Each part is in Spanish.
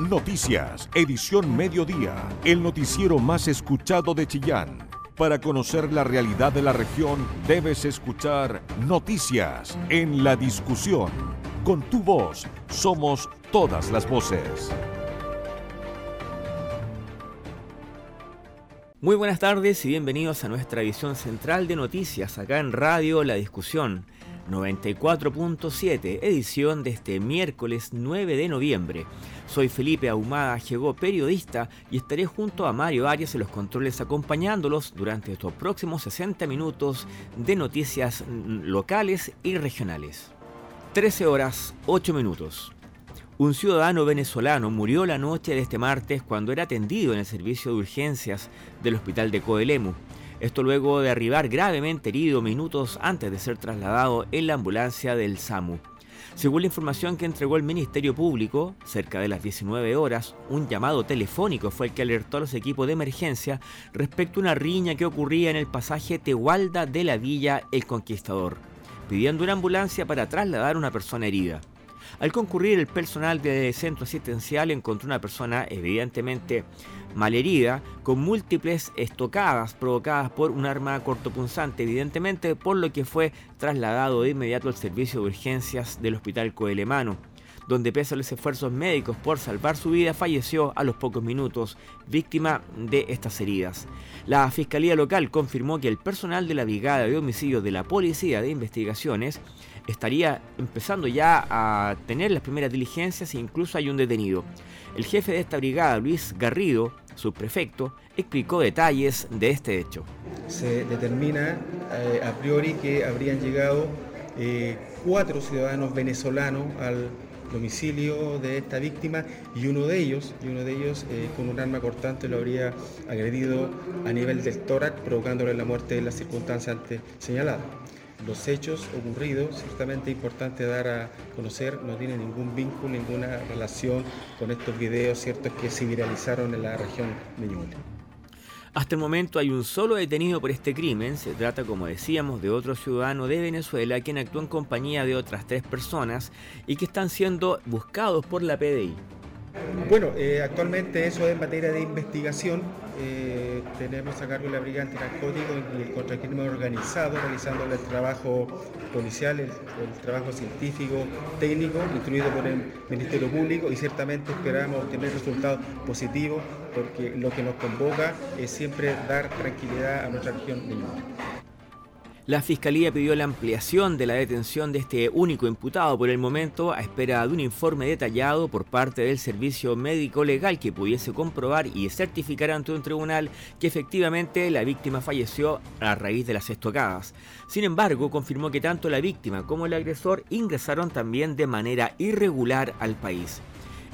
Noticias, edición mediodía, el noticiero más escuchado de Chillán. Para conocer la realidad de la región, debes escuchar Noticias en la discusión. Con tu voz, somos todas las voces. Muy buenas tardes y bienvenidos a nuestra edición central de noticias acá en Radio La Discusión 94.7, edición de este miércoles 9 de noviembre. Soy Felipe Ahumada llegó periodista y estaré junto a Mario Arias en los controles acompañándolos durante estos próximos 60 minutos de noticias locales y regionales. 13 horas 8 minutos. Un ciudadano venezolano murió la noche de este martes cuando era atendido en el servicio de urgencias del hospital de Coelemu. Esto luego de arribar gravemente herido minutos antes de ser trasladado en la ambulancia del SAMU. Según la información que entregó el Ministerio Público, cerca de las 19 horas, un llamado telefónico fue el que alertó a los equipos de emergencia respecto a una riña que ocurría en el pasaje Tehualda de la Villa El Conquistador, pidiendo una ambulancia para trasladar a una persona herida. Al concurrir el personal del centro asistencial encontró una persona evidentemente malherida con múltiples estocadas provocadas por un arma cortopunzante, evidentemente por lo que fue trasladado de inmediato al servicio de urgencias del hospital Coelemano donde pese a los esfuerzos médicos por salvar su vida, falleció a los pocos minutos, víctima de estas heridas. La Fiscalía Local confirmó que el personal de la Brigada de Homicidios de la Policía de Investigaciones estaría empezando ya a tener las primeras diligencias e incluso hay un detenido. El jefe de esta brigada, Luis Garrido, subprefecto, explicó detalles de este hecho. Se determina eh, a priori que habrían llegado eh, cuatro ciudadanos venezolanos al domicilio de esta víctima y uno de ellos, y uno de ellos eh, con un arma cortante lo habría agredido a nivel del tórax, provocándole la muerte en las circunstancias antes señaladas los hechos ocurridos, ciertamente importante dar a conocer, no tiene ningún vínculo, ninguna relación con estos videos ciertos que se viralizaron en la región de Ñuble. Hasta el momento hay un solo detenido por este crimen. Se trata, como decíamos, de otro ciudadano de Venezuela quien actuó en compañía de otras tres personas y que están siendo buscados por la PDI. Bueno, eh, actualmente eso es materia de investigación. Eh, tenemos a cargo la Brigada Antinarcótico y el Contracrimen Organizado, realizando el trabajo policial, el, trabajo científico, técnico, instruido por el Ministerio Público y ciertamente esperamos tener resultados positivos porque lo que nos convoca es siempre dar tranquilidad a nuestra región de la Fiscalía pidió la ampliación de la detención de este único imputado por el momento a espera de un informe detallado por parte del Servicio Médico Legal que pudiese comprobar y certificar ante un tribunal que efectivamente la víctima falleció a raíz de las estocadas. Sin embargo, confirmó que tanto la víctima como el agresor ingresaron también de manera irregular al país.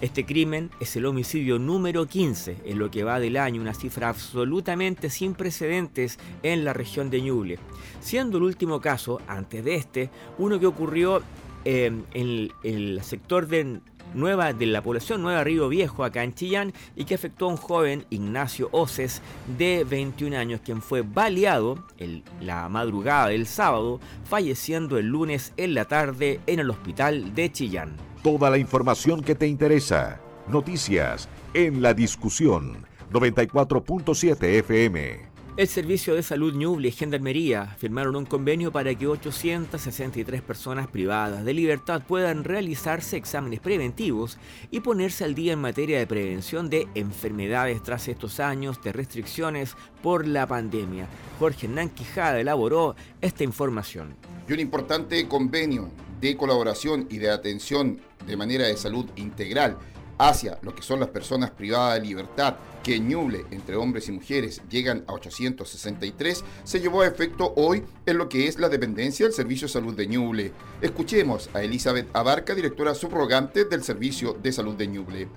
Este crimen es el homicidio número 15 en lo que va del año, una cifra absolutamente sin precedentes en la región de Ñuble, siendo el último caso, antes de este, uno que ocurrió em, en el sector de Nueva, de la población Nueva Río Viejo, acá en Chillán, y que afectó a un joven, Ignacio Oces, de 21 años, quien fue baleado en la madrugada del sábado, falleciendo el lunes en la tarde en el hospital de Chillán. Toda la información que te interesa. Noticias en la discusión 94.7 FM. El Servicio de Salud Ñuble y Gendarmería firmaron un convenio para que 863 personas privadas de libertad puedan realizarse exámenes preventivos y ponerse al día en materia de prevención de enfermedades tras estos años de restricciones por la pandemia. Jorge Hernán Quijada elaboró esta información. Y un importante convenio de colaboración y de atención de manera de salud integral hacia lo que son las personas privadas de libertad, que en Ñuble, entre hombres y mujeres, llegan a 863, se llevó a efecto hoy en lo que es la dependencia del Servicio de Salud de Ñuble. Escuchemos a Elizabeth Abarca, directora subrogante del Servicio de Salud de Ñuble.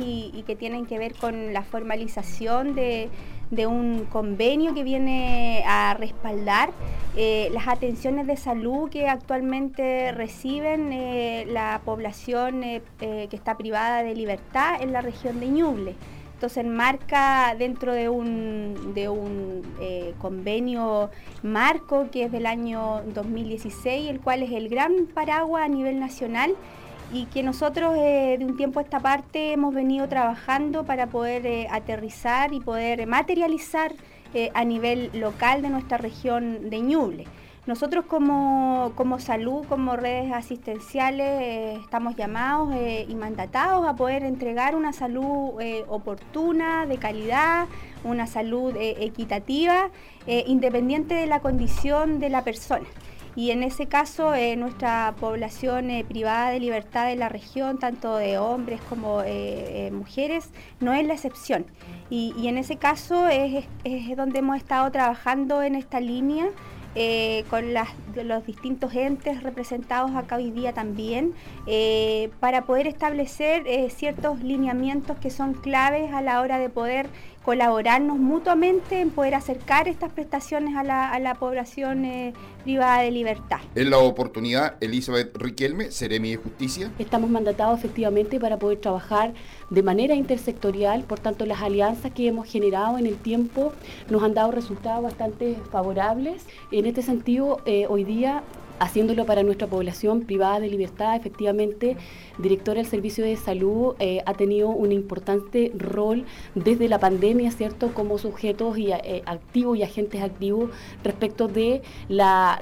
Y, y que tienen que ver con la formalización de de un convenio que viene a respaldar eh, las atenciones de salud que actualmente reciben eh, la población eh, que está privada de libertad en la región de Ñuble. Entonces marca dentro de un, de un convenio marco que es del año 2016, el cual es el gran paraguas a nivel nacional y que nosotros de un tiempo a esta parte hemos venido trabajando para poder aterrizar y poder materializar a nivel local de nuestra región de Ñuble. Nosotros como, salud, como redes asistenciales, eh, estamos llamados eh, y mandatados a poder entregar una salud eh, oportuna, de calidad, una salud equitativa, independiente de la condición de la persona. Y en ese caso, nuestra población privada de libertad de la región, tanto de hombres como mujeres, no es la excepción. Y, en ese caso es donde hemos estado trabajando en esta línea. Eh, con los distintos entes representados acá hoy día también, eh, para poder establecer eh, ciertos lineamientos que son claves a la hora de poder colaborarnos mutuamente en poder acercar estas prestaciones a la, población eh, privada de libertad. En la oportunidad, Elizabeth Riquelme, Seremi de Justicia. Estamos mandatados efectivamente para poder trabajar de manera intersectorial, por tanto las alianzas que hemos generado en el tiempo nos han dado resultados bastante favorables. En este sentido, eh, hoy día haciéndolo para nuestra población privada de libertad. Efectivamente, directora del Servicio de Salud eh, ha tenido un importante rol desde la pandemia, ¿cierto?, como sujetos y, eh, activos y agentes activos respecto de las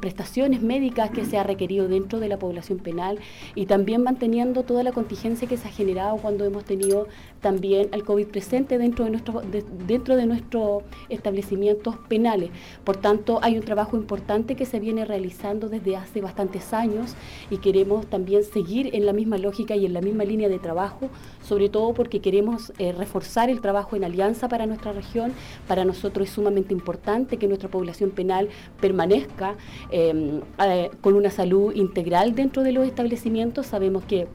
prestaciones médicas que se ha requerido dentro de la población penal y también manteniendo toda la contingencia que se ha generado cuando hemos tenido también el COVID presente dentro de, nuestro, dentro de nuestros establecimientos penales. Por tanto, hay un trabajo importante que se viene realizando desde hace bastantes años y queremos también seguir en la misma lógica y en la misma línea de trabajo, sobre todo porque queremos eh, reforzar el trabajo en alianza para nuestra región. Para nosotros es sumamente importante que nuestra población penal permanezca em, eh, con una salud integral dentro de los establecimientos. Sabemos que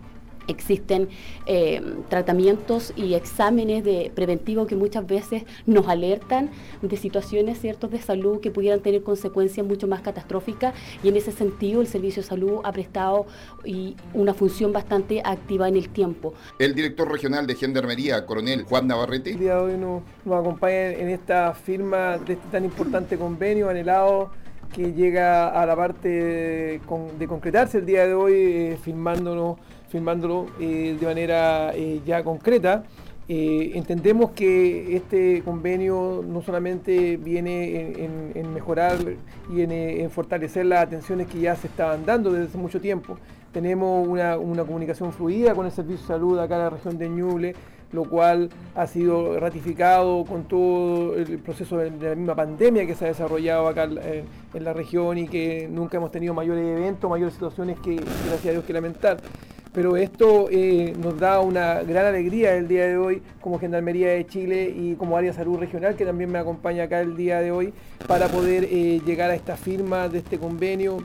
Existen eh, tratamientos y exámenes de preventivos que muchas veces nos alertan de situaciones ciertos de salud que pudieran tener consecuencias mucho más catastróficas y en ese sentido el Servicio de Salud ha prestado y una función bastante activa en el tiempo. El director regional de Gendarmería, coronel Juan Navarrete. El día de hoy nos, acompaña en esta firma de este tan importante convenio anhelado que llega a la parte de, concretarse el día de hoy, eh, firmándonos firmándolo eh, de manera eh, ya concreta. Eh, entendemos que este convenio no solamente viene en, mejorar y en, fortalecer las atenciones que ya se estaban dando desde hace mucho tiempo. Tenemos una, comunicación fluida con el Servicio de Salud acá en la región de Ñuble, lo cual ha sido ratificado con todo el proceso de, la misma pandemia que se ha desarrollado acá en, la región y que nunca hemos tenido mayores eventos, mayores situaciones que, gracias a Dios, que lamentar pero esto eh, nos da una gran alegría el día de hoy como Gendarmería de Chile y como área salud regional que también me acompaña acá el día de hoy para poder eh, llegar a esta firma de este convenio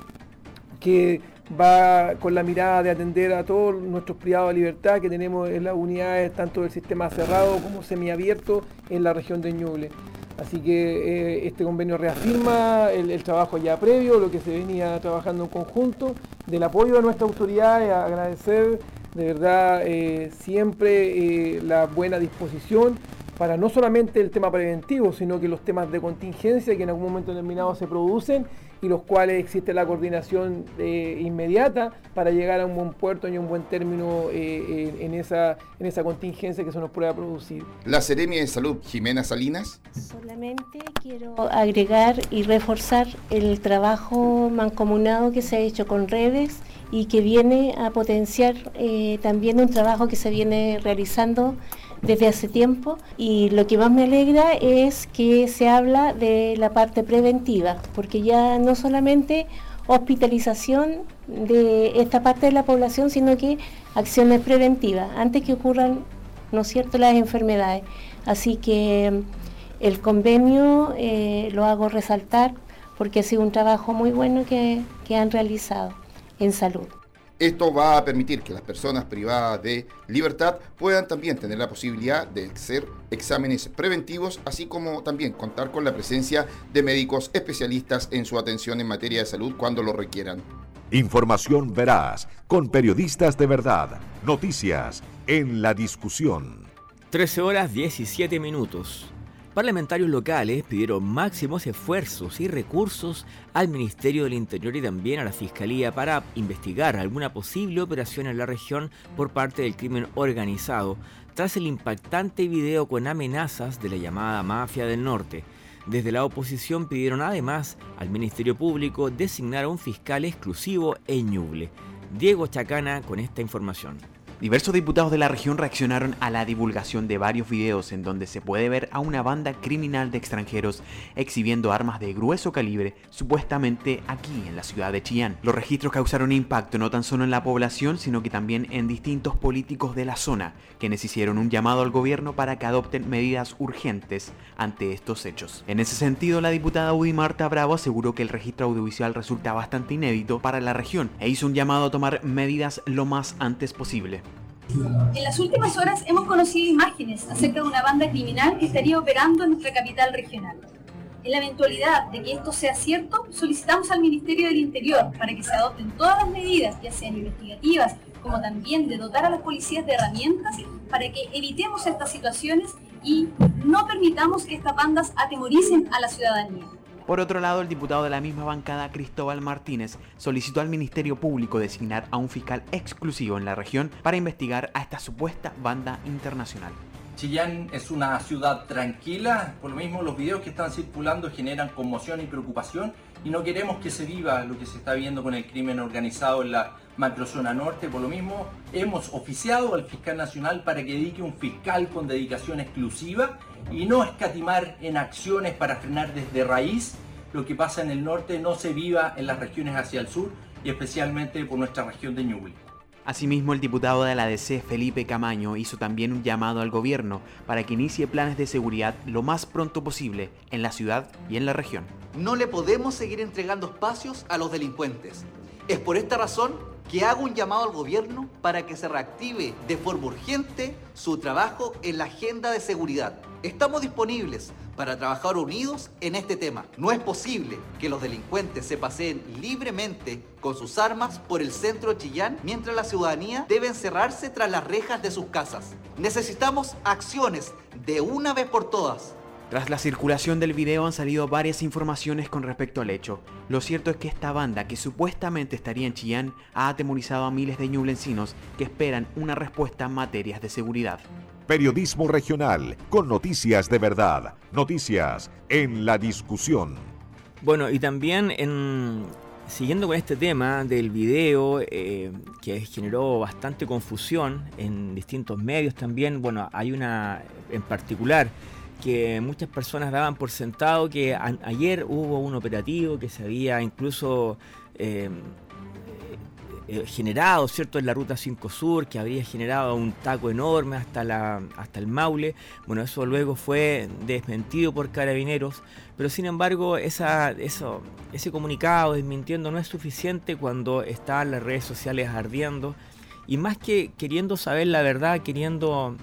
que va con la mirada de atender a todos nuestros privados de libertad que tenemos en las unidades tanto del sistema cerrado como semiabierto en la región de Ñuble. Así que eh, este convenio reafirma el, trabajo ya previo, lo que se venía trabajando en conjunto, del apoyo a nuestra autoridades, agradecer de verdad eh, siempre eh, la buena disposición para no solamente el tema preventivo, sino que los temas de contingencia que en algún momento determinado se producen y los cuales existe la coordinación eh, inmediata para llegar a un buen puerto y un buen término eh, en, esa, en esa contingencia que se nos pueda producir. La Seremia de Salud, Jimena Salinas. Solamente quiero agregar y reforzar el trabajo mancomunado que se ha hecho con redes y que viene a potenciar eh, también un trabajo que se viene realizando desde hace tiempo y lo que más me alegra es que se habla de la parte preventiva, porque ya no solamente hospitalización de esta parte de la población, sino que acciones preventivas, antes que ocurran, ¿no es cierto?, las enfermedades. Así que mm, el convenio eh, lo hago resaltar porque ha sido un trabajo muy bueno que han realizado en salud. Esto va a permitir que las personas privadas de libertad puedan también tener la posibilidad de hacer exámenes preventivos, así como también contar con la presencia de médicos especialistas en su atención en materia de salud cuando lo requieran. Información veraz, con periodistas de verdad, noticias en la discusión. 13 horas 17 minutos. Parlamentarios locales pidieron máximos esfuerzos y recursos al Ministerio del Interior y también a la Fiscalía para investigar alguna posible operación en la región por parte del crimen organizado, tras el impactante video con amenazas de la llamada Mafia del Norte. Desde la oposición pidieron además al Ministerio Público designar a un fiscal exclusivo en Ñuble. Diego Chacana con esta información. Diversos diputados de la región reaccionaron a la divulgación de varios videos en donde se puede ver a una banda criminal de extranjeros exhibiendo armas de grueso calibre, supuestamente aquí en la ciudad de Chillán. Los registros causaron impacto no tan solo en la población, sino que también en distintos políticos de la zona, quienes hicieron un llamado al gobierno para que adopten medidas urgentes ante estos hechos. En ese sentido, la diputada Udi Marta Bravo aseguró que el registro audiovisual resulta bastante inédito para la región e hizo un llamado a tomar medidas lo más antes posible. En las últimas horas hemos conocido imágenes acerca de una banda criminal que estaría operando en nuestra capital regional. En la eventualidad de que esto sea cierto, solicitamos al Ministerio del Interior para que se adopten todas las medidas, ya sean investigativas, como también de dotar a las policías de herramientas para que evitemos estas situaciones y no permitamos que estas bandas atemoricen a la ciudadanía. Por otro lado, el diputado de la misma bancada, Cristóbal Martínez, solicitó al Ministerio Público designar a un fiscal exclusivo en la región para investigar a esta supuesta banda internacional. Chillán es una ciudad tranquila, por lo mismo los videos que están circulando generan conmoción y preocupación y no queremos que se viva lo que se está viendo con el crimen organizado en la macrozona norte, por lo mismo hemos oficiado al fiscal nacional para que dedique un fiscal con dedicación exclusiva y no escatimar en acciones para frenar desde raíz lo que pasa en el norte no se viva en las regiones hacia el sur y especialmente por nuestra región de Ñuble. Asimismo, el diputado de la DC, Felipe Camaño, hizo también un llamado al gobierno para que inicie planes de seguridad lo más pronto posible en la ciudad y en la región. No le podemos seguir entregando espacios a los delincuentes. Es por esta razón que hago un llamado al gobierno para que se reactive de forma urgente su trabajo en la agenda de seguridad. Estamos disponibles para trabajar unidos en este tema. No es posible que los delincuentes se paseen libremente con sus armas por el centro de Chillán mientras la ciudadanía debe encerrarse tras las rejas de sus casas. Necesitamos acciones de una vez por todas tras la circulación del video han salido varias informaciones con respecto al hecho. Lo cierto es que esta banda, que supuestamente estaría en Chillán, ha atemorizado a miles de ñublencinos que esperan una respuesta en materias de seguridad. Periodismo regional, con noticias de verdad, noticias en la discusión. Bueno, y también en, siguiendo con este tema del video eh, que generó bastante confusión en distintos medios también, bueno, hay una en particular que muchas personas daban por sentado que ayer hubo un operativo que se había incluso eh, eh, generado, ¿cierto?, en la ruta 5 Sur, que habría generado un taco enorme hasta, la, hasta el Maule. Bueno, eso luego fue desmentido por carabineros, pero sin embargo esa, eso, ese comunicado desmintiendo no es suficiente cuando están las redes sociales ardiendo. Y más que queriendo saber la verdad, queriendo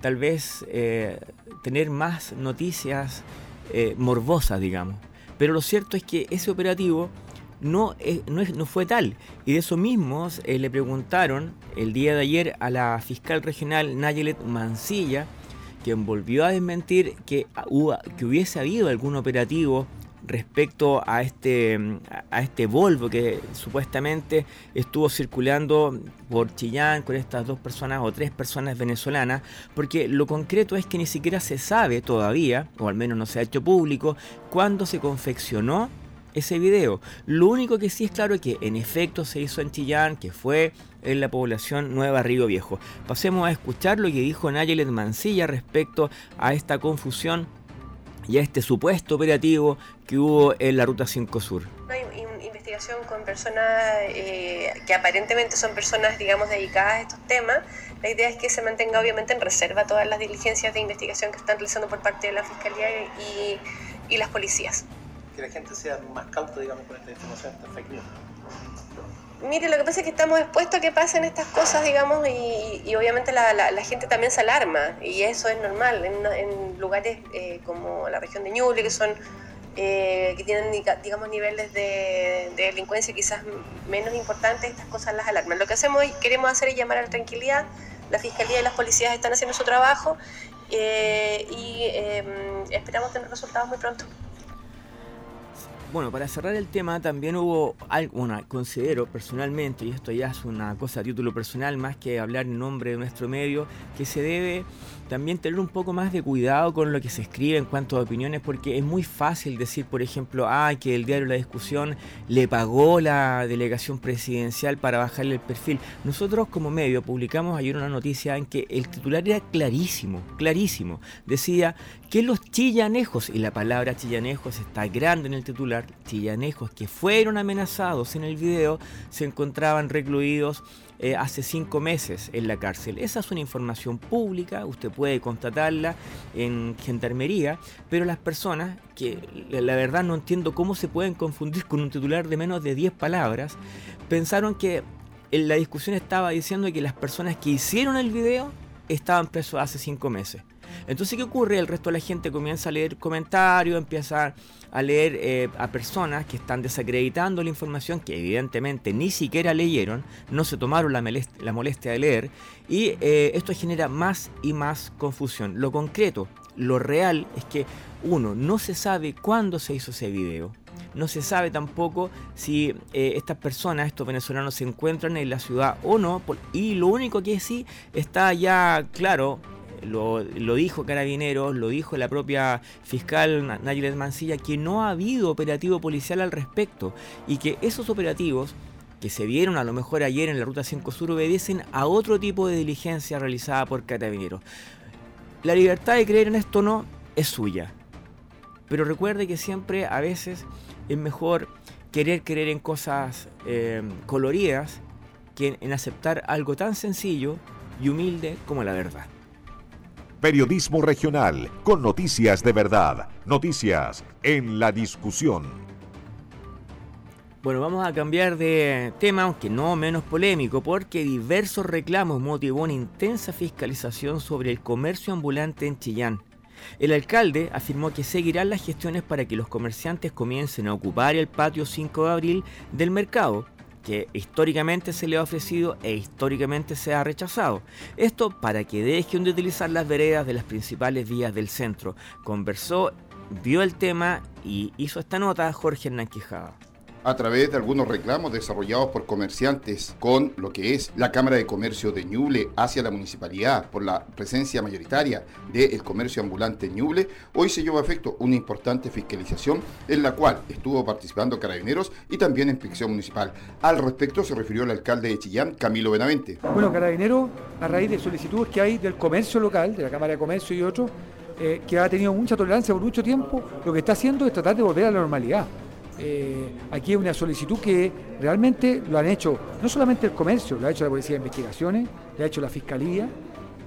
tal vez eh, tener más noticias eh, morbosas, digamos. Pero lo cierto es que ese operativo no, no, fue tal. Y de eso mismo eh, le preguntaron el día de ayer a la fiscal regional Nayelet Mancilla, quien volvió a desmentir que, que hubiese habido algún operativo respecto a este, a este Volvo que supuestamente estuvo circulando por Chillán con estas dos personas o tres personas venezolanas, porque lo concreto es que ni siquiera se sabe todavía, o al menos no se ha hecho público, cuándo se confeccionó ese video. Lo único que sí es claro es que en efecto se hizo en Chillán, que fue en la población Nueva Río Viejo. Pasemos a escuchar lo que dijo Nayelet Mancilla respecto a esta confusión y a este supuesto operativo que hubo en la Ruta 5 Sur. Hay investigación con personas eh, que aparentemente son personas, digamos, dedicadas a estos temas. La idea es que se mantenga obviamente en reserva todas las diligencias de investigación que están realizando por parte de la Fiscalía y, y las policías. Que la gente sea más cauta, digamos, con esta información, esta fake news. Mire, lo que pasa es que estamos expuestos a que pasen estas cosas, digamos, y, obviamente la, gente también se alarma, y eso es normal. En, lugares eh, como la región de Ñuble, que son eh, que tienen, digamos, niveles de, delincuencia quizás menos importantes, estas cosas las alarman. Lo que hacemos y queremos hacer es llamar a la tranquilidad. La Fiscalía y las policías están haciendo su trabajo eh, y em, esperamos tener resultados muy pronto. Bueno, para cerrar el tema, también hubo algo, considero personalmente, y esto ya es una cosa a título personal más que hablar en nombre de nuestro medio, que se debe también tener un poco más de cuidado con lo que se escribe en cuanto a opiniones, porque es muy fácil decir, por ejemplo, ah, que el diario La Discusión le pagó la delegación presidencial para bajarle el perfil. Nosotros como medio publicamos ayer una noticia en que el titular era clarísimo, clarísimo. Decía que los chillanejos, y la palabra chillanejos está grande en el titular, chillanejos que fueron amenazados en el video, se encontraban recluidos eh, hace cinco meses en la cárcel. Esa es una información pública, usted puede constatarla en gendarmería, pero las personas, que la verdad no entiendo cómo se pueden confundir con un titular de menos de 10 palabras, pensaron que en la discusión estaba diciendo que las personas que hicieron el video estaban presos hace cinco meses. Entonces, ¿qué ocurre? El resto de la gente comienza a leer comentarios, empieza a leer eh, a personas que están desacreditando la información que evidentemente ni siquiera leyeron, no se tomaron la, molestia de leer, y eh, esto genera más y más confusión. Lo concreto, lo real es que uno, no se sabe cuándo se hizo ese video. No se sabe tampoco si eh, estas personas, estos venezolanos, se encuentran en la ciudad o no. Y lo único que sí está ya claro lo, dijo Carabineros, lo dijo la propia fiscal Nayilet Mancilla, que no ha habido operativo policial al respecto y que esos operativos que se vieron a lo mejor ayer en la Ruta 5 Sur obedecen a otro tipo de diligencia realizada por Carabineros. La libertad de creer en esto no es suya, pero recuerde que siempre a veces es mejor querer creer en cosas eh, coloridas que en aceptar algo tan sencillo y humilde como la verdad. Periodismo regional con noticias de verdad. Noticias en la discusión. Bueno, vamos a cambiar de tema, aunque no menos polémico, porque diversos reclamos motivó una intensa fiscalización sobre el comercio ambulante en Chillán. El alcalde afirmó que seguirán las gestiones para que los comerciantes comiencen a ocupar el patio 5 de abril del mercado, que históricamente se le ha ofrecido e históricamente se ha rechazado. Esto para que dejen de utilizar las veredas de las principales vías del centro. Conversó, vio el tema y hizo esta nota Jorge Hernán Quijada a través de algunos reclamos desarrollados por comerciantes con lo que es la Cámara de Comercio de Ñuble hacia la municipalidad por la presencia mayoritaria del comercio ambulante Ñuble, hoy se llevó a efecto una importante fiscalización en la cual estuvo participando Carabineros y también Inspección Municipal. Al respecto se refirió el alcalde de Chillán, Camilo Benavente. Bueno, Carabineros, a raíz de solicitudes que hay del comercio local, de la Cámara de Comercio y otros, eh, que ha tenido mucha tolerancia por mucho tiempo, lo que está haciendo es tratar de volver a la normalidad. Eh, aquí hay una solicitud que realmente lo han hecho no solamente el comercio, lo ha hecho la Policía de Investigaciones, lo ha hecho la Fiscalía,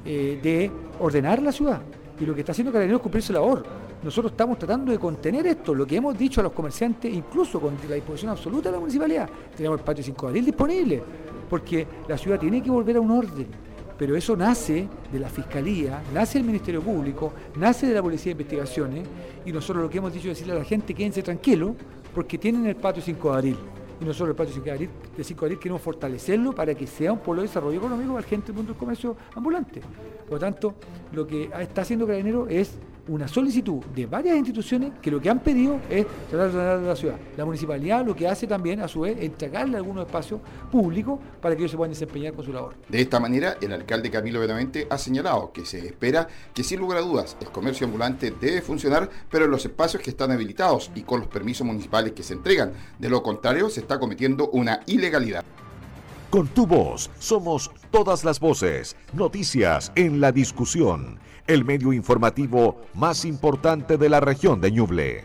eh, de ordenar la ciudad. Y lo que está haciendo Carabineros es cumplir su labor. Nosotros estamos tratando de contener esto, lo que hemos dicho a los comerciantes, incluso con la disposición absoluta de la municipalidad. Tenemos el patio 5 de abril disponible, porque la ciudad tiene que volver a un orden pero eso nace de la Fiscalía, nace del Ministerio Público, nace de la Policía de Investigaciones, y nosotros lo que hemos dicho es decirle a la gente, quédense tranquilo, porque tienen el patio 5 de abril. Y nosotros el patio 5 de abril, de 5 de abril queremos fortalecerlo para que sea un polo de desarrollo económico para gente del mundo del comercio ambulante. Por lo tanto, lo que está haciendo Carabinero es una solicitud de varias instituciones que lo que han pedido es tratar de la ciudad. La municipalidad lo que hace también, a su vez, es entregarle algunos espacios públicos para que ellos se puedan desempeñar con su labor. De esta manera, el alcalde Camilo Benavente ha señalado que se espera que, sin lugar a dudas, el comercio ambulante debe funcionar, pero en los espacios que están habilitados y con los permisos municipales que se entregan. De lo contrario, se está cometiendo una ilegalidad. Con tu voz somos todas las voces, noticias en la discusión el medio informativo más importante de la región de Ñuble.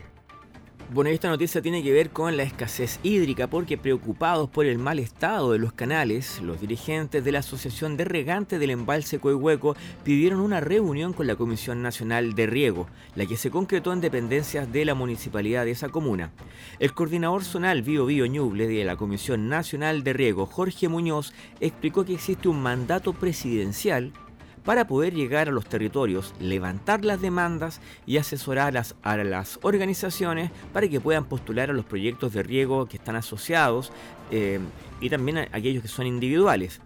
Bueno, esta noticia tiene que ver con la escasez hídrica porque preocupados por el mal estado de los canales, los dirigentes de la Asociación de Regantes del Embalse Coihueco pidieron una reunión con la Comisión Nacional de Riego, la que se concretó en dependencias de la municipalidad de esa comuna. El coordinador zonal Bio Bio Ñuble de la Comisión Nacional de Riego, Jorge Muñoz, explicó que existe un mandato presidencial para poder llegar a los territorios, levantar las demandas y asesorar a las, organizaciones para que puedan postular a los proyectos de riego que están asociados eh, y también a aquellos que son individuales.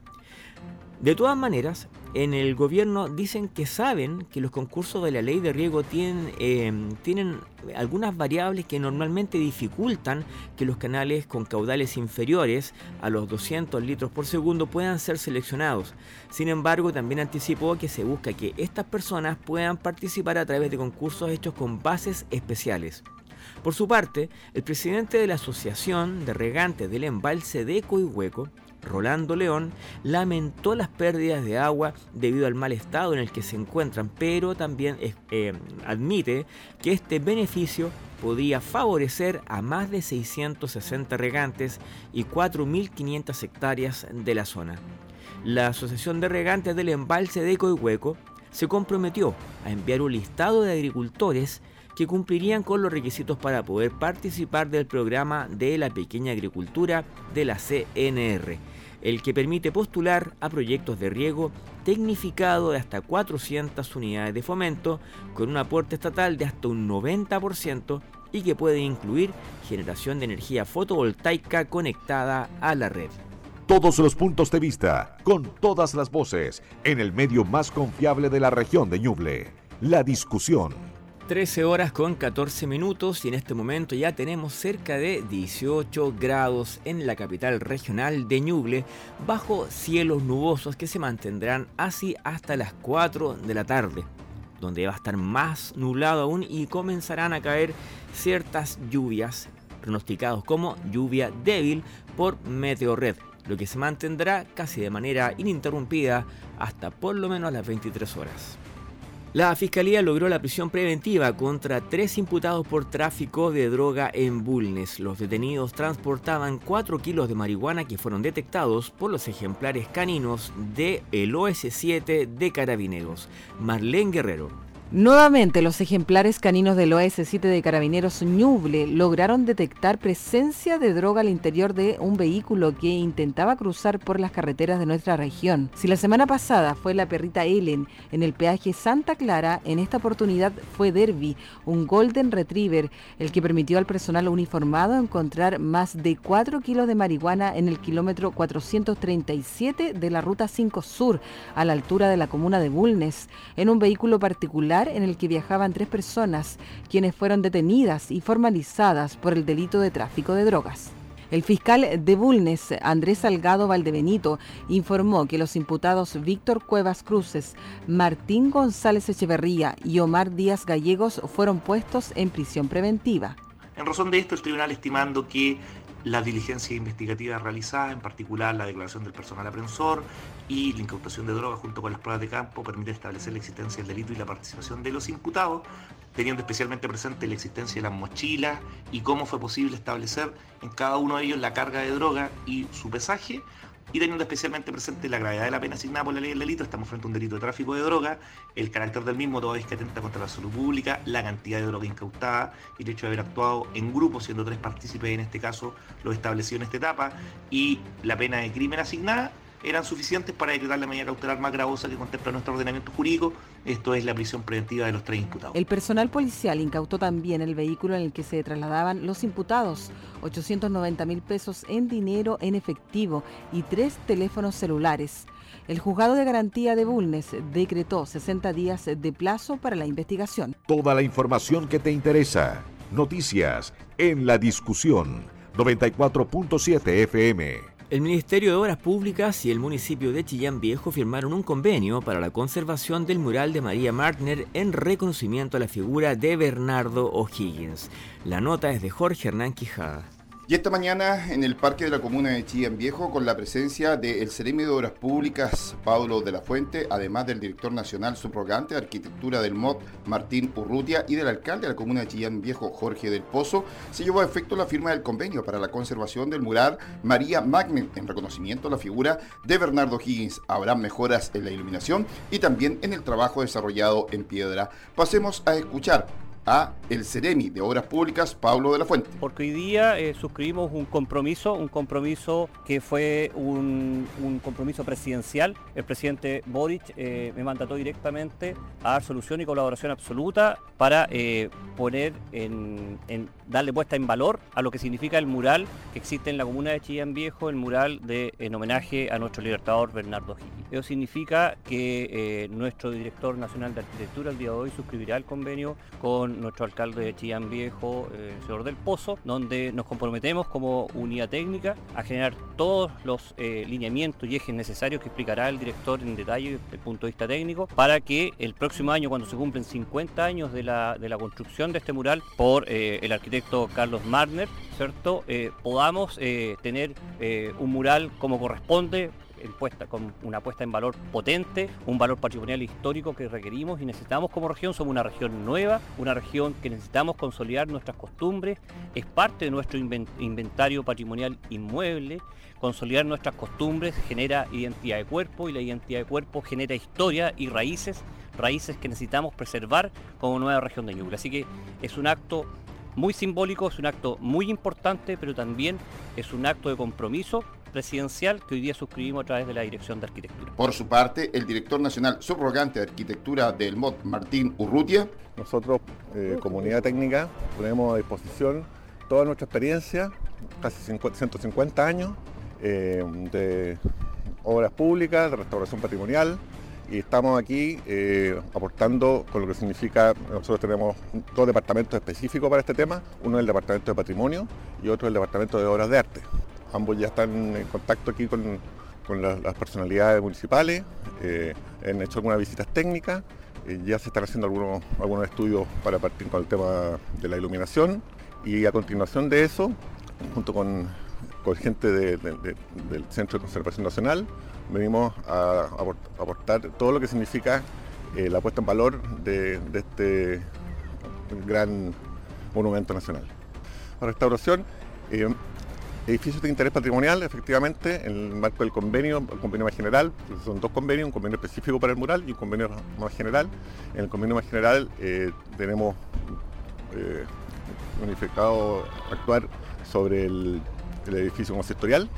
De todas maneras, en el gobierno dicen que saben que los concursos de la ley de riego tienen, tienen algunas variables que normalmente dificultan que los canales con caudales inferiores a los 200 litros por segundo puedan ser seleccionados. Sin embargo, también anticipó que se busca que estas personas puedan participar a través de concursos hechos con bases especiales. Por su parte, el presidente de la Asociación de Regantes del Embalse de Coihueco, Rolando León, lamentó las pérdidas de agua debido al mal estado en el que se encuentran, pero también eh, admite que este beneficio podría favorecer a más de 660 regantes y 4.500 hectáreas de la zona. La Asociación de Regantes del Embalse de Coihueco se comprometió a enviar un listado de agricultores que cumplirían con los requisitos para poder participar del programa de la pequeña agricultura de la CNR, el que permite postular a proyectos de riego tecnificado de hasta 400 unidades de fomento con un aporte estatal de hasta un 90% y que puede incluir generación de energía fotovoltaica conectada a la red. Todos los puntos de vista, con todas las voces, en el medio más confiable de la región de Ñuble. La discusión 13 horas con 14 minutos y en este momento ya tenemos cerca de 18 grados en la capital regional de Ñuble bajo cielos nubosos que se mantendrán así hasta las 4 de la tarde, donde va a estar más nublado aún y comenzarán a caer ciertas lluvias pronosticados como lluvia débil por Meteorred, lo que se mantendrá casi de manera ininterrumpida hasta por lo menos las 23 horas. La Fiscalía logró la prisión preventiva contra tres imputados por tráfico de droga en Bulnes. Los detenidos transportaban 4 kilos de marihuana que fueron detectados por los ejemplares caninos de el OS-7 de Carabineros. Marlene Guerrero, Nuevamente, los ejemplares caninos del OS-7 de Carabineros Ñuble lograron detectar presencia de droga al interior de un vehículo que intentaba cruzar por las carreteras de nuestra región. Si la semana pasada fue la perrita Ellen en el peaje Santa Clara, en esta oportunidad fue Derby, un Golden Retriever, el que permitió al personal uniformado encontrar más de 4 kilos de marihuana en el kilómetro 437 de la Ruta 5 Sur, a la altura de la comuna de Bulnes, en un vehículo particular en el que viajaban tres personas, quienes fueron detenidas y formalizadas por el delito de tráfico de drogas. El fiscal de Bulnes, Andrés Salgado Valdebenito, informó que los imputados Víctor Cuevas Cruces, Martín González Echeverría y Omar Díaz Gallegos fueron puestos en prisión preventiva. En razón de esto, el tribunal estimando que la diligencia investigativa realizada, en particular la declaración del personal aprensor y la incautación de drogas junto con las pruebas de campo, permite establecer la existencia del delito y la participación de los imputados, teniendo especialmente presente la existencia de las mochilas y cómo fue posible establecer en cada uno de ellos la carga de droga y su pesaje, y teniendo especialmente presente la gravedad de la pena asignada por la ley del delito, estamos frente a un delito de tráfico de droga, el carácter del mismo, todo es que atenta contra la salud pública, la cantidad de droga incautada y el hecho de haber actuado en grupo, siendo tres partícipes en este caso, lo establecido en esta etapa, y la pena de crimen asignada eran suficientes para decretar la medida cautelar más gravosa que contempla nuestro ordenamiento jurídico, esto es la prisión preventiva de los tres imputados. El personal policial incautó también el vehículo en el que se trasladaban los imputados, 890 mil pesos en dinero en efectivo y tres teléfonos celulares. El juzgado de garantía de Bulnes decretó 60 días de plazo para la investigación. Toda la información que te interesa. Noticias en la discusión 94.7 FM. El Ministerio de Obras Públicas y el municipio de Chillán Viejo firmaron un convenio para la conservación del mural de María Martner en reconocimiento a la figura de Bernardo O'Higgins. La nota es de Jorge Hernán Quijada. Y esta mañana en el Parque de la Comuna de Chillán Viejo, con la presencia del Ceremi de Obras Públicas, Pablo de la Fuente, además del director nacional subrogante de Arquitectura del MOD, Martín Urrutia, y del alcalde de la Comuna de Chillán Viejo, Jorge del Pozo, se llevó a efecto la firma del convenio para la conservación del mural María Magnet en reconocimiento a la figura de Bernardo Higgins. Habrá mejoras en la iluminación y también en el trabajo desarrollado en piedra. Pasemos a escuchar a el Seremi de Obras Públicas, Pablo de la Fuente. Porque hoy día eh, suscribimos un compromiso, un compromiso que fue un, compromiso presidencial, el presidente Boric eh, me mandató directamente a dar solución y colaboración absoluta para eh, poner en, darle puesta en valor a lo que significa el mural que existe en la comuna de Chillán Viejo, el mural de, en homenaje a nuestro libertador Bernardo Higgins. Eso significa que nuestro director nacional de arquitectura el día de hoy suscribirá el convenio con nuestro alcalde de Chillán Viejo, el señor del Pozo, donde nos comprometemos como unidad técnica a generar todos los eh, lineamientos y ejes necesarios que explicará el director en detalle desde el punto de vista técnico para que el próximo año, cuando se cumplen 50 años de la, construcción de este mural por eh, el arquitecto Carlos Marner, ¿cierto? Eh, podamos tener un mural como corresponde con una puesta en valor potente, un valor patrimonial histórico que requerimos y necesitamos como región. Somos una región nueva, una región que necesitamos consolidar nuestras costumbres, es parte de nuestro inventario patrimonial inmueble. Consolidar nuestras costumbres genera identidad de cuerpo y la identidad de cuerpo genera historia y raíces, raíces que necesitamos preservar como nueva región de Ñuble. Así que es un acto muy simbólico, es un acto muy importante, pero también es un acto de compromiso presidencial que hoy día suscribimos a través de la Dirección de Arquitectura. Por su parte, el director nacional subrogante de Arquitectura del MOD, Martín Urrutia. Nosotros, eh, comunidad técnica, ponemos a disposición toda nuestra experiencia, casi 150 años, eh, de obras públicas, de restauración patrimonial, y estamos aquí eh, aportando con lo que significa, nosotros tenemos dos departamentos específicos para este tema, uno es el Departamento de Patrimonio y otro el Departamento de Obras de Arte. Ambos ya están en contacto aquí con, las, personalidades municipales, eh, han hecho algunas visitas técnicas, eh, ya se están haciendo algunos, algunos estudios para partir con el tema de la iluminación y a continuación de eso, junto con, gente del Centro de Conservación Nacional, venimos a, aportar todo lo que significa eh, la puesta en valor de, de este gran monumento nacional. La restauración Edificios de interés patrimonial, efectivamente, en el marco del convenio, el convenio más general, son dos convenios, un convenio específico para el mural y un convenio más general. En el convenio más general eh, tenemos eh, unificado actuar sobre el, el edificio consistorial,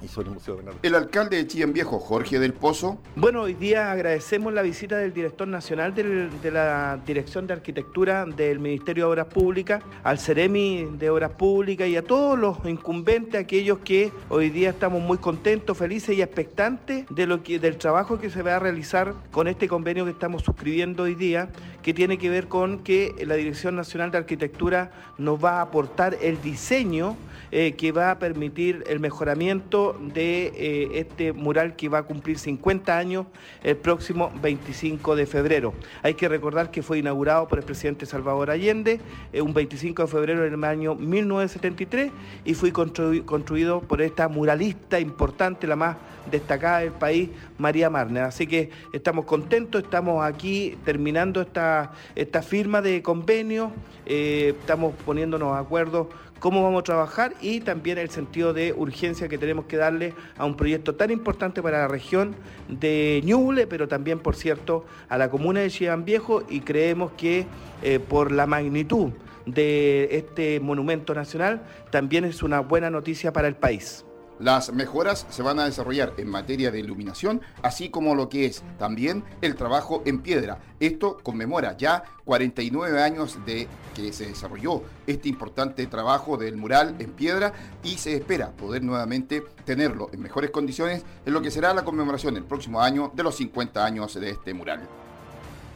el alcalde de Chillán Viejo, Jorge del Pozo. Bueno, hoy día agradecemos la visita del director nacional de la Dirección de Arquitectura del Ministerio de Obras Públicas, al Ceremi de Obras Públicas y a todos los incumbentes, aquellos que hoy día estamos muy contentos, felices y expectantes de lo que, del trabajo que se va a realizar con este convenio que estamos suscribiendo hoy día, que tiene que ver con que la Dirección Nacional de Arquitectura nos va a aportar el diseño eh, que va a permitir el mejoramiento de eh, este mural que va a cumplir 50 años el próximo 25 de febrero. Hay que recordar que fue inaugurado por el presidente Salvador Allende eh, un 25 de febrero del año 1973 y fue construido por esta muralista importante, la más destacada del país, María Marner. Así que estamos contentos, estamos aquí terminando esta, esta firma de convenio, estamos poniéndonos de acuerdo cómo vamos a trabajar y también el sentido de urgencia que tenemos que darle a un proyecto tan importante para la región de Ñuble, pero también, por cierto, a la comuna de Chillán Viejo y creemos que eh, por la magnitud de este monumento nacional también es una buena noticia para el país. Las mejoras se van a desarrollar en materia de iluminación, así como lo que es también el trabajo en piedra. Esto conmemora ya 49 años de que se desarrolló este importante trabajo del mural en piedra y se espera poder nuevamente tenerlo en mejores condiciones en lo que será la conmemoración el próximo año de los 50 años de este mural.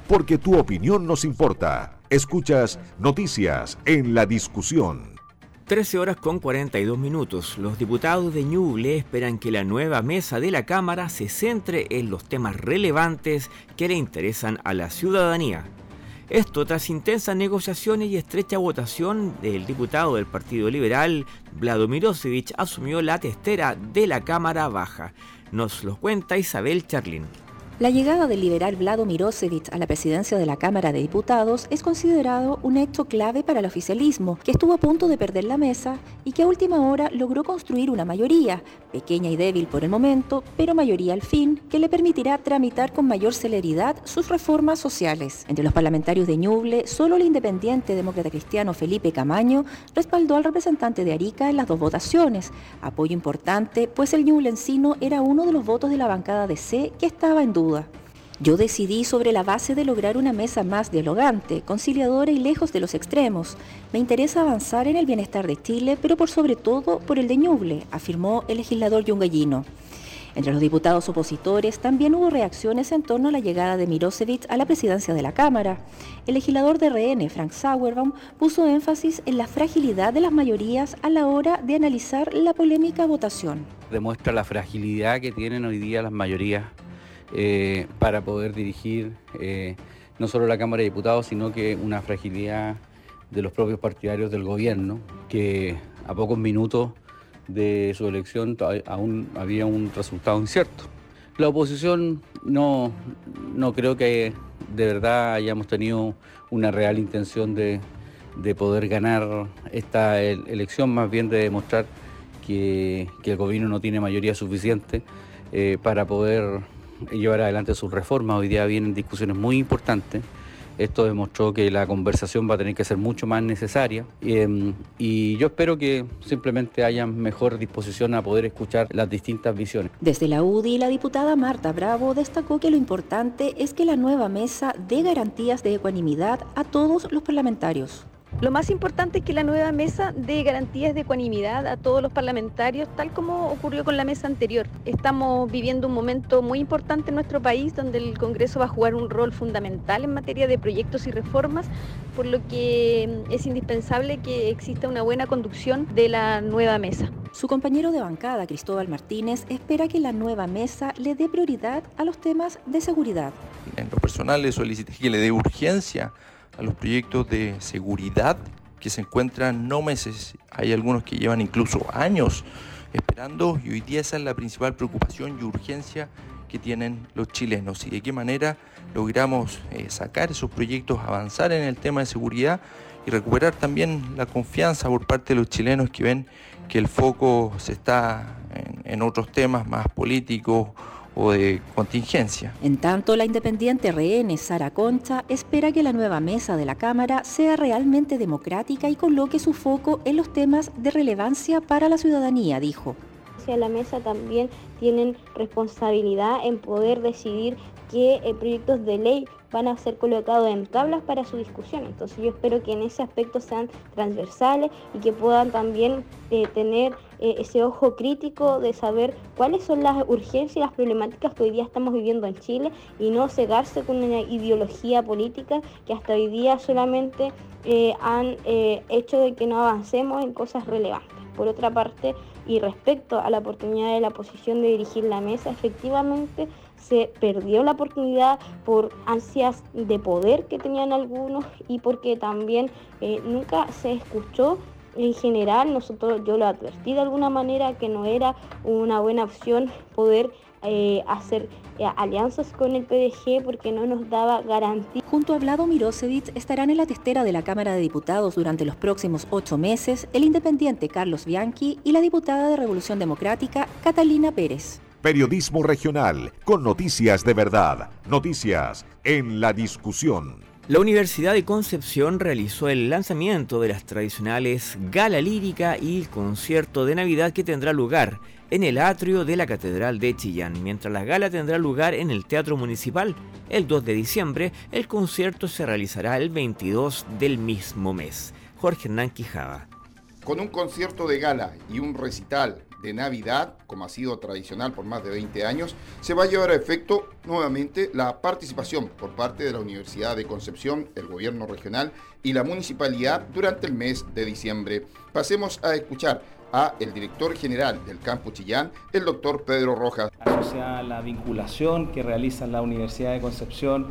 Porque tu opinión nos importa. Escuchas noticias en la discusión. 13 horas con 42 minutos. Los diputados de Ñuble esperan que la nueva mesa de la Cámara se centre en los temas relevantes que le interesan a la ciudadanía. Esto tras intensas negociaciones y estrecha votación del diputado del Partido Liberal, Vladomirosevich, asumió la testera de la Cámara Baja. Nos lo cuenta Isabel Charlín. La llegada del liberal Vlado Mirosevic a la presidencia de la Cámara de Diputados es considerado un hecho clave para el oficialismo, que estuvo a punto de perder la mesa y que a última hora logró construir una mayoría, pequeña y débil por el momento, pero mayoría al fin, que le permitirá tramitar con mayor celeridad sus reformas sociales. Entre los parlamentarios de Ñuble, solo el independiente demócrata cristiano Felipe Camaño respaldó al representante de Arica en las dos votaciones, apoyo importante, pues el ñublencino era uno de los votos de la bancada de C que estaba en duda yo decidí sobre la base de lograr una mesa más dialogante, conciliadora y lejos de los extremos. Me interesa avanzar en el bienestar de Chile, pero por sobre todo por el de Ñuble, afirmó el legislador yungallino. Entre los diputados opositores también hubo reacciones en torno a la llegada de Mirosevic a la presidencia de la Cámara. El legislador de RN, Frank Sauerbaum, puso énfasis en la fragilidad de las mayorías a la hora de analizar la polémica votación. Demuestra la fragilidad que tienen hoy día las mayorías eh, para poder dirigir eh, no solo la Cámara de Diputados, sino que una fragilidad de los propios partidarios del gobierno, que a pocos minutos de su elección aún había un resultado incierto. La oposición no, no creo que de verdad hayamos tenido una real intención de, poder ganar esta elección, más bien de demostrar que, el gobierno no tiene mayoría suficiente eh, para poder llevar adelante sus reformas. Hoy día vienen discusiones muy importantes. Esto demostró que la conversación va a tener que ser mucho más necesaria em, y yo espero que simplemente haya mejor disposición a poder escuchar las distintas visiones. Desde la UDI, la diputada Marta Bravo destacó que lo importante es que la nueva mesa dé garantías de ecuanimidad a todos los parlamentarios. Lo más importante es que la nueva mesa dé garantías de ecuanimidad a todos los parlamentarios, tal como ocurrió con la mesa anterior. Estamos viviendo un momento muy importante en nuestro país donde el Congreso va a jugar un rol fundamental en materia de proyectos y reformas, por lo que mm, es indispensable que exista una buena conducción de la nueva mesa. Su compañero de bancada, Cristóbal Martínez, espera que la nueva mesa le dé prioridad a los temas de seguridad. En lo personal le solicité que le dé urgencia a los proyectos de seguridad que se encuentran no meses, hay algunos que llevan incluso años esperando y hoy día esa es la principal preocupación y urgencia que tienen los chilenos. Y de qué manera logramos eh, sacar esos proyectos, avanzar en el tema de seguridad y recuperar también la confianza por parte de los chilenos que ven que el foco se está en otros temas más políticos o de contingencia. En tanto, la independiente RN Sara Concha espera que la nueva mesa de la Cámara sea realmente democrática y coloque su foco en los temas de relevancia para la ciudadanía, dijo. La mesa también tienen responsabilidad en poder decidir qué eh, proyectos de ley van a ser colocados en tablas para su discusión. Entonces yo espero que en ese aspecto sean transversales y que puedan también eh, tener eh, ese ojo crítico de saber cuáles son las urgencias y las problemáticas que hoy día estamos viviendo en Chile y no cegarse con una ideología política que hasta hoy día solamente han hecho de que no avancemos en cosas relevantes. Por otra parte, y respecto a la oportunidad de la oposición de dirigir la mesa, efectivamente se perdió la oportunidad por ansias de poder que tenían algunos y porque también eh, nunca se escuchó en general, nosotros yo lo advertí de alguna manera que no era una buena opción poder eh, hacer eh, alianzas con el PDG porque no nos daba garantía. Junto a Vlado Mirosevic estarán en la testera de la Cámara de Diputados durante los próximos ocho meses el independiente Carlos Bianchi y la diputada de Revolución Democrática Catalina Pérez. Periodismo regional, con noticias de verdad, noticias en la discusión. La Universidad de Concepción realizó el lanzamiento de las tradicionales Gala Lírica y el concierto de Navidad que tendrá lugar en el atrio de la Catedral de Chillán. Mientras la gala tendrá lugar en el Teatro Municipal el 2 de diciembre, el concierto se realizará el 22 del mismo mes. Jorge Hernán Quijada. Con un concierto de gala y un recital de Navidad, como ha sido tradicional por más de 20 años, se va a llevar a efecto nuevamente la participación por parte de la Universidad de Concepción, el gobierno regional y la municipalidad durante el mes de diciembre. Pasemos a escuchar a el director general del Campo Chillán, el doctor Pedro Rojas. Asociada a la vinculación que realiza la Universidad de Concepción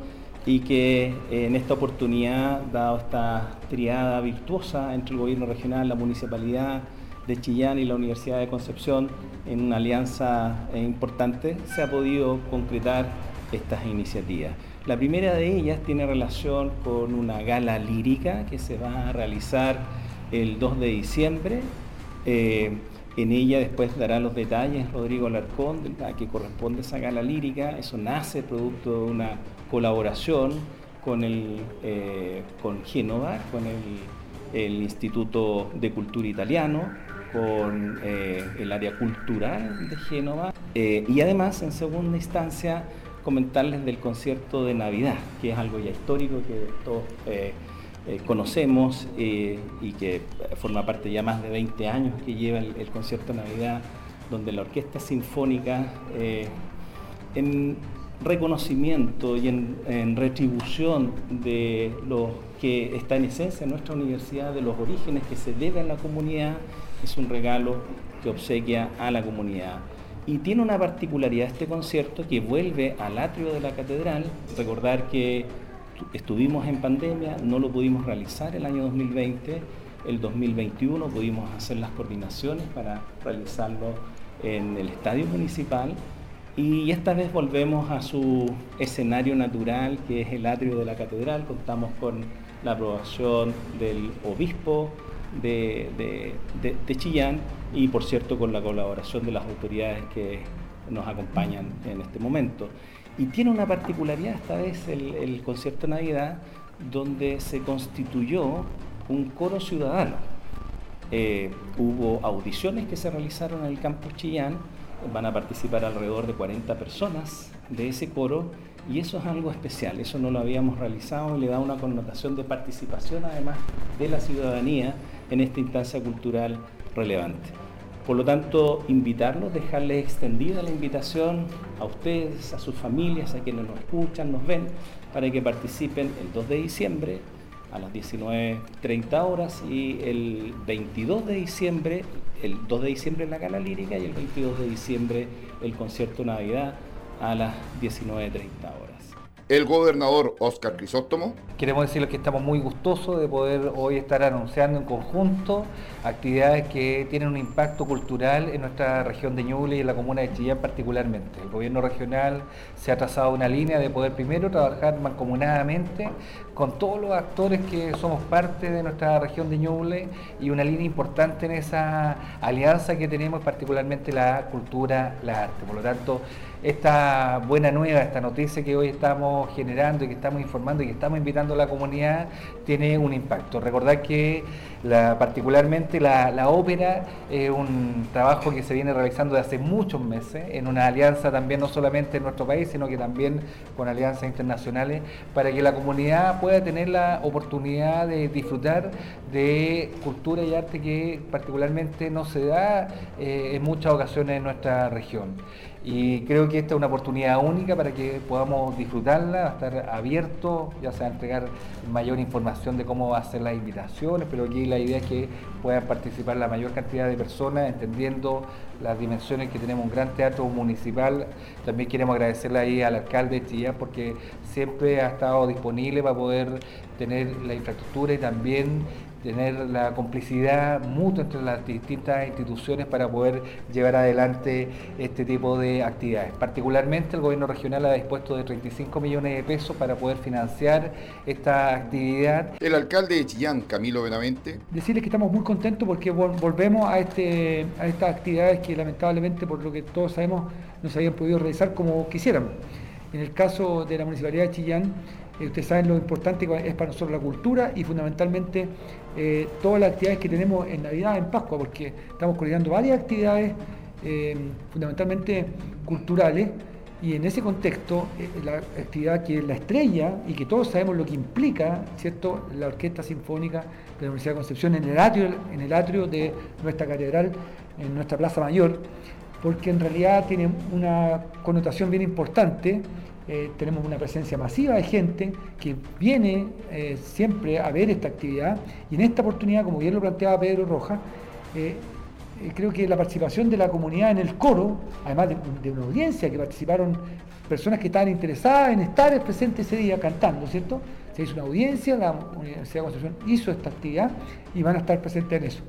y que eh, en esta oportunidad, dado esta triada virtuosa entre el gobierno regional, la municipalidad, de Chillán y la Universidad de Concepción en una alianza eh, importante, se ha podido concretar estas iniciativas. La primera de ellas tiene relación con una gala lírica que se va a realizar el 2 de diciembre. Eh, en ella después dará los detalles Rodrigo Larcón a que corresponde esa gala lírica. Eso nace producto de una colaboración con, eh, con Génova, con el, Instituto de Cultura Italiano, con eh, el área cultural de Génova y además en segunda instancia comentarles del concierto de Navidad, que es algo ya histórico que todos eh, conocemos eh, y que forma parte ya más de 20 años que lleva el, concierto de Navidad, donde la Orquesta Sinfónica, eh, en reconocimiento y en, retribución de lo que está en esencia en nuestra universidad, de los orígenes que se debe a la comunidad, es un regalo que obsequia a la comunidad. Y tiene una particularidad este concierto que vuelve al atrio de la catedral. Recordar que estuvimos en pandemia, no lo pudimos realizar el año 2020, el 2021 pudimos hacer las coordinaciones para realizarlo en el estadio municipal y esta vez volvemos a su escenario natural que es el atrio de la catedral, contamos con la aprobación del obispo de, Chillán y por cierto con la colaboración de las autoridades que nos acompañan en este momento. Y tiene una particularidad esta vez el, concierto de Navidad, donde se constituyó un coro ciudadano. Eh, hubo audiciones que se realizaron en el campus Chillán, van a participar alrededor de 40 personas de ese coro y eso es algo especial, eso no lo habíamos realizado y le da una connotación de participación además de la ciudadanía en esta instancia cultural relevante. Por lo tanto, invitarlos, dejarles extendida la invitación a ustedes, a sus familias, a quienes nos escuchan, nos ven, para que participen el 2 de diciembre a las 19.30 horas y el 22 de diciembre, el 2 de diciembre la gala lírica y el 22 de diciembre el concierto Navidad a las 19.30 horas el gobernador Oscar Crisóstomo. Queremos decirles que estamos muy gustosos de poder hoy estar anunciando en conjunto actividades que tienen un impacto cultural en nuestra región de Ñuble y en la comuna de Chillán particularmente. El gobierno regional se ha trazado una línea de poder primero trabajar mancomunadamente con todos los actores que somos parte de nuestra región de Ñuble y una línea importante en esa alianza que tenemos particularmente la cultura, la arte. Por lo tanto, esta buena nueva, esta noticia que hoy estamos generando y que estamos informando y que estamos invitando a la comunidad tiene un impacto. Recordar que particularmente la, ópera es un trabajo que se viene realizando desde hace muchos meses en una alianza también no solamente en nuestro país, sino que también con alianzas internacionales para que la comunidad pueda tener la oportunidad de disfrutar de cultura y arte que particularmente no se da eh, en muchas ocasiones en nuestra región y creo que esta es una oportunidad única para que podamos disfrutarla, estar abierto, ya sea entregar mayor información de cómo va a ser las invitaciones, pero aquí la idea es que puedan participar la mayor cantidad de personas, entendiendo las dimensiones que tenemos un gran teatro municipal. También queremos agradecerle ahí al alcalde de porque siempre ha estado disponible para poder tener la infraestructura y también tener la complicidad mutua entre las distintas instituciones para poder llevar adelante este tipo de actividades. Particularmente el gobierno regional ha dispuesto de 35 millones de pesos para poder financiar esta actividad. El alcalde de Chillán, Camilo Benavente. Decirles que estamos muy contentos porque volvemos a, este, a estas actividades que lamentablemente, por lo que todos sabemos, no se habían podido realizar como quisiéramos. En el caso de la Municipalidad de Chillán, eh, ustedes saben lo importante que es para nosotros la cultura y fundamentalmente eh, todas las actividades que tenemos en Navidad, en Pascua, porque estamos coordinando varias actividades eh, fundamentalmente culturales y en ese contexto la actividad que es la estrella y que todos sabemos lo que implica, ¿cierto?, la Orquesta Sinfónica de la Universidad de Concepción en el atrio, en el atrio de nuestra catedral, en nuestra Plaza Mayor, porque en realidad tiene una connotación bien importante eh, tenemos una presencia masiva de gente que viene eh, siempre a ver esta actividad y en esta oportunidad, como bien lo planteaba Pedro Rojas, eh, creo que la participación de la comunidad en el coro, además de, una audiencia que participaron personas que estaban interesadas en estar presentes ese día cantando, ¿cierto? Se hizo una audiencia, la Universidad de Constitución hizo esta actividad y van a estar presentes en eso.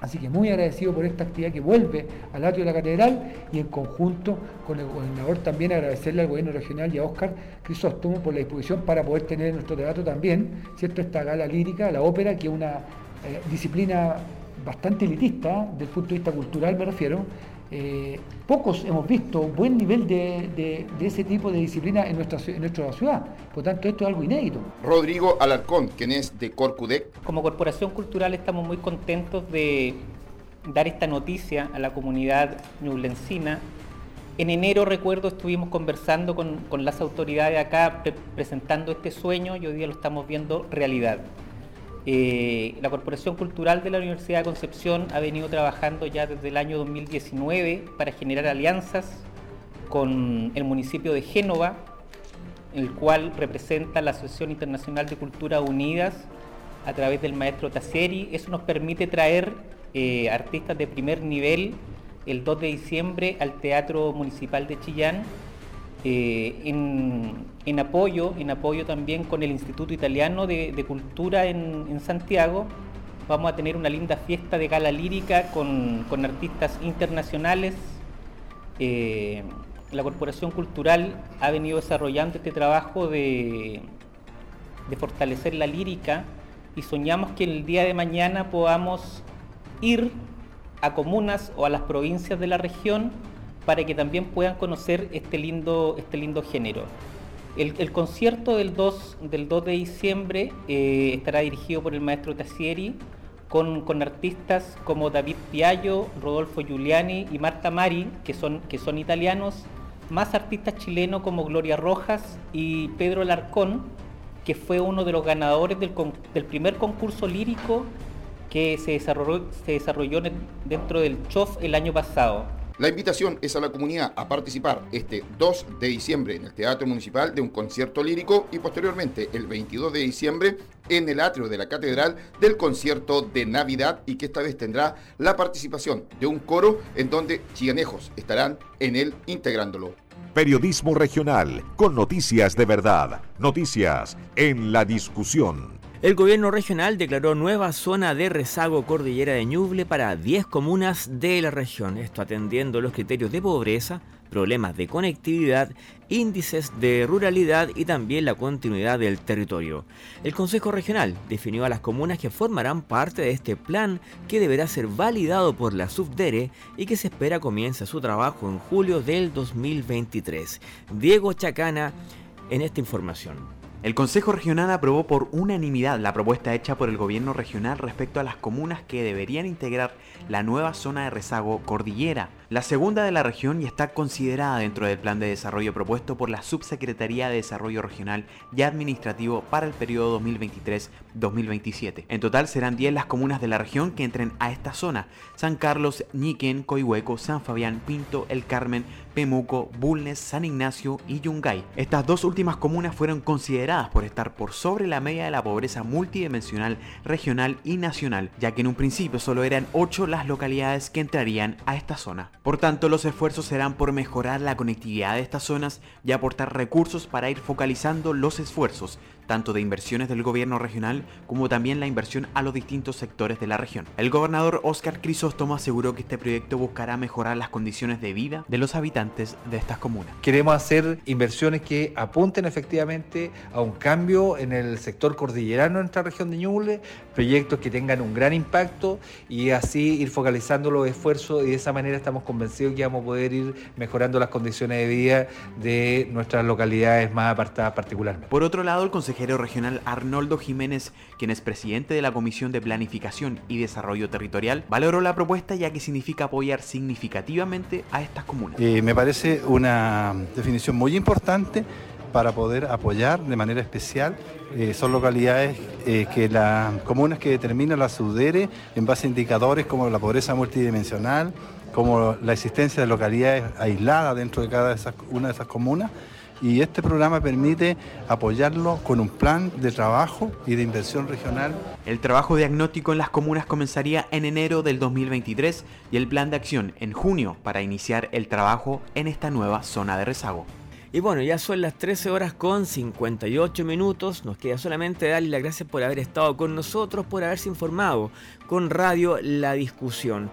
Así que muy agradecido por esta actividad que vuelve al atrio de la catedral y en conjunto con el gobernador también agradecerle al gobierno regional y a Óscar Crisóstomo por la disposición para poder tener en nuestro teatro también, ¿cierto? Esta gala lírica, la ópera, que es una eh, disciplina bastante elitista, desde el punto de vista cultural me refiero, eh, pocos hemos visto un buen nivel de, ese tipo de disciplina en nuestra, en nuestra ciudad. Por tanto, esto es algo inédito. Rodrigo Alarcón, quien es de Corcudec. Como corporación cultural estamos muy contentos de dar esta noticia a la comunidad ñublencina. En enero, recuerdo, estuvimos conversando con, con las autoridades acá, presentando este sueño y hoy día lo estamos viendo realidad. Eh, la Corporación Cultural de la Universidad de Concepción ha venido trabajando ya desde el año 2019 para generar alianzas con el municipio de Génova, el cual representa la Asociación Internacional de Cultura Unidas a través del maestro Tasseri. Eso nos permite traer eh, artistas de primer nivel el 2 de diciembre al Teatro Municipal de Chillán eh, en, apoyo, en apoyo también con el Instituto Italiano de, Cultura en, Santiago, vamos a tener una linda fiesta de gala lírica con, artistas internacionales. Eh, la Corporación Cultural ha venido desarrollando este trabajo de, de fortalecer la lírica y soñamos que el día de mañana podamos ir a comunas o a las provincias de la región para que también puedan conocer este lindo, este lindo género. El, concierto del 2, del 2 de diciembre eh, estará dirigido por el maestro Tassieri con, artistas como David Piallo, Rodolfo Giuliani y Marta Mari, que son, que son italianos, más artistas chilenos como Gloria Rojas y Pedro Larcón, que fue uno de los ganadores del, del primer concurso lírico que se desarrolló, se desarrolló dentro del CHOF el año pasado. La invitación es a la comunidad a participar este 2 de diciembre en el Teatro Municipal de un concierto lírico y posteriormente el 22 de diciembre en el atrio de la Catedral del concierto de Navidad y que esta vez tendrá la participación de un coro en donde chiganejos estarán en él integrándolo. Periodismo regional con noticias de verdad, noticias en la discusión. El gobierno regional declaró nueva zona de rezago cordillera de Ñuble para 10 comunas de la región, esto atendiendo los criterios de pobreza, problemas de conectividad, índices de ruralidad y también la continuidad del territorio. El Consejo Regional definió a las comunas que formarán parte de este plan que deberá ser validado por la Subdere y que se espera comience su trabajo en julio del 2023. Diego Chacana en esta información. El Consejo Regional aprobó por unanimidad la propuesta hecha por el gobierno regional respecto a las comunas que deberían integrar la nueva zona de rezago cordillera, la segunda de la región y está considerada dentro del plan de desarrollo propuesto por la Subsecretaría de Desarrollo Regional y Administrativo para el periodo 2023-2027. En total serán 10 las comunas de la región que entren a esta zona, San Carlos, Ñiquén, Coihueco, San Fabián, Pinto, El Carmen, Pemuco, Bulnes, San Ignacio y Yungay. Estas dos últimas comunas fueron consideradas por estar por sobre la media de la pobreza multidimensional, regional y nacional, ya que en un principio solo eran 8 las localidades que entrarían a esta zona. Por tanto, los esfuerzos serán por mejorar la conectividad de estas zonas y aportar recursos para ir focalizando los esfuerzos tanto de inversiones del gobierno regional como también la inversión a los distintos sectores de la región. El gobernador Oscar Crisóstomo aseguró que este proyecto buscará mejorar las condiciones de vida de los habitantes de estas comunas. Queremos hacer inversiones que apunten efectivamente a un cambio en el sector cordillerano en nuestra región de Ñuble, proyectos que tengan un gran impacto y así ir focalizando los esfuerzos y de esa manera estamos convencidos que vamos a poder ir mejorando las condiciones de vida de nuestras localidades más apartadas particularmente. Por otro lado, el consejero regional Arnoldo Jiménez, quien es presidente de la Comisión de Planificación y Desarrollo Territorial, valoró la propuesta ya que significa apoyar significativamente a estas comunas. Eh, me parece una definición muy importante para poder apoyar de manera especial. Eh, son localidades eh, que las comunas que determinan la SUDERE en base a indicadores como la pobreza multidimensional, como la existencia de localidades aisladas dentro de cada una de esas comunas y este programa permite apoyarlo con un plan de trabajo y de inversión regional. El trabajo diagnóstico en las comunas comenzaría en enero del 2023 y el plan de acción en junio para iniciar el trabajo en esta nueva zona de rezago. Y bueno, ya son las 13 horas con 58 minutos. Nos queda solamente darle las gracias por haber estado con nosotros, por haberse informado con Radio La Discusión.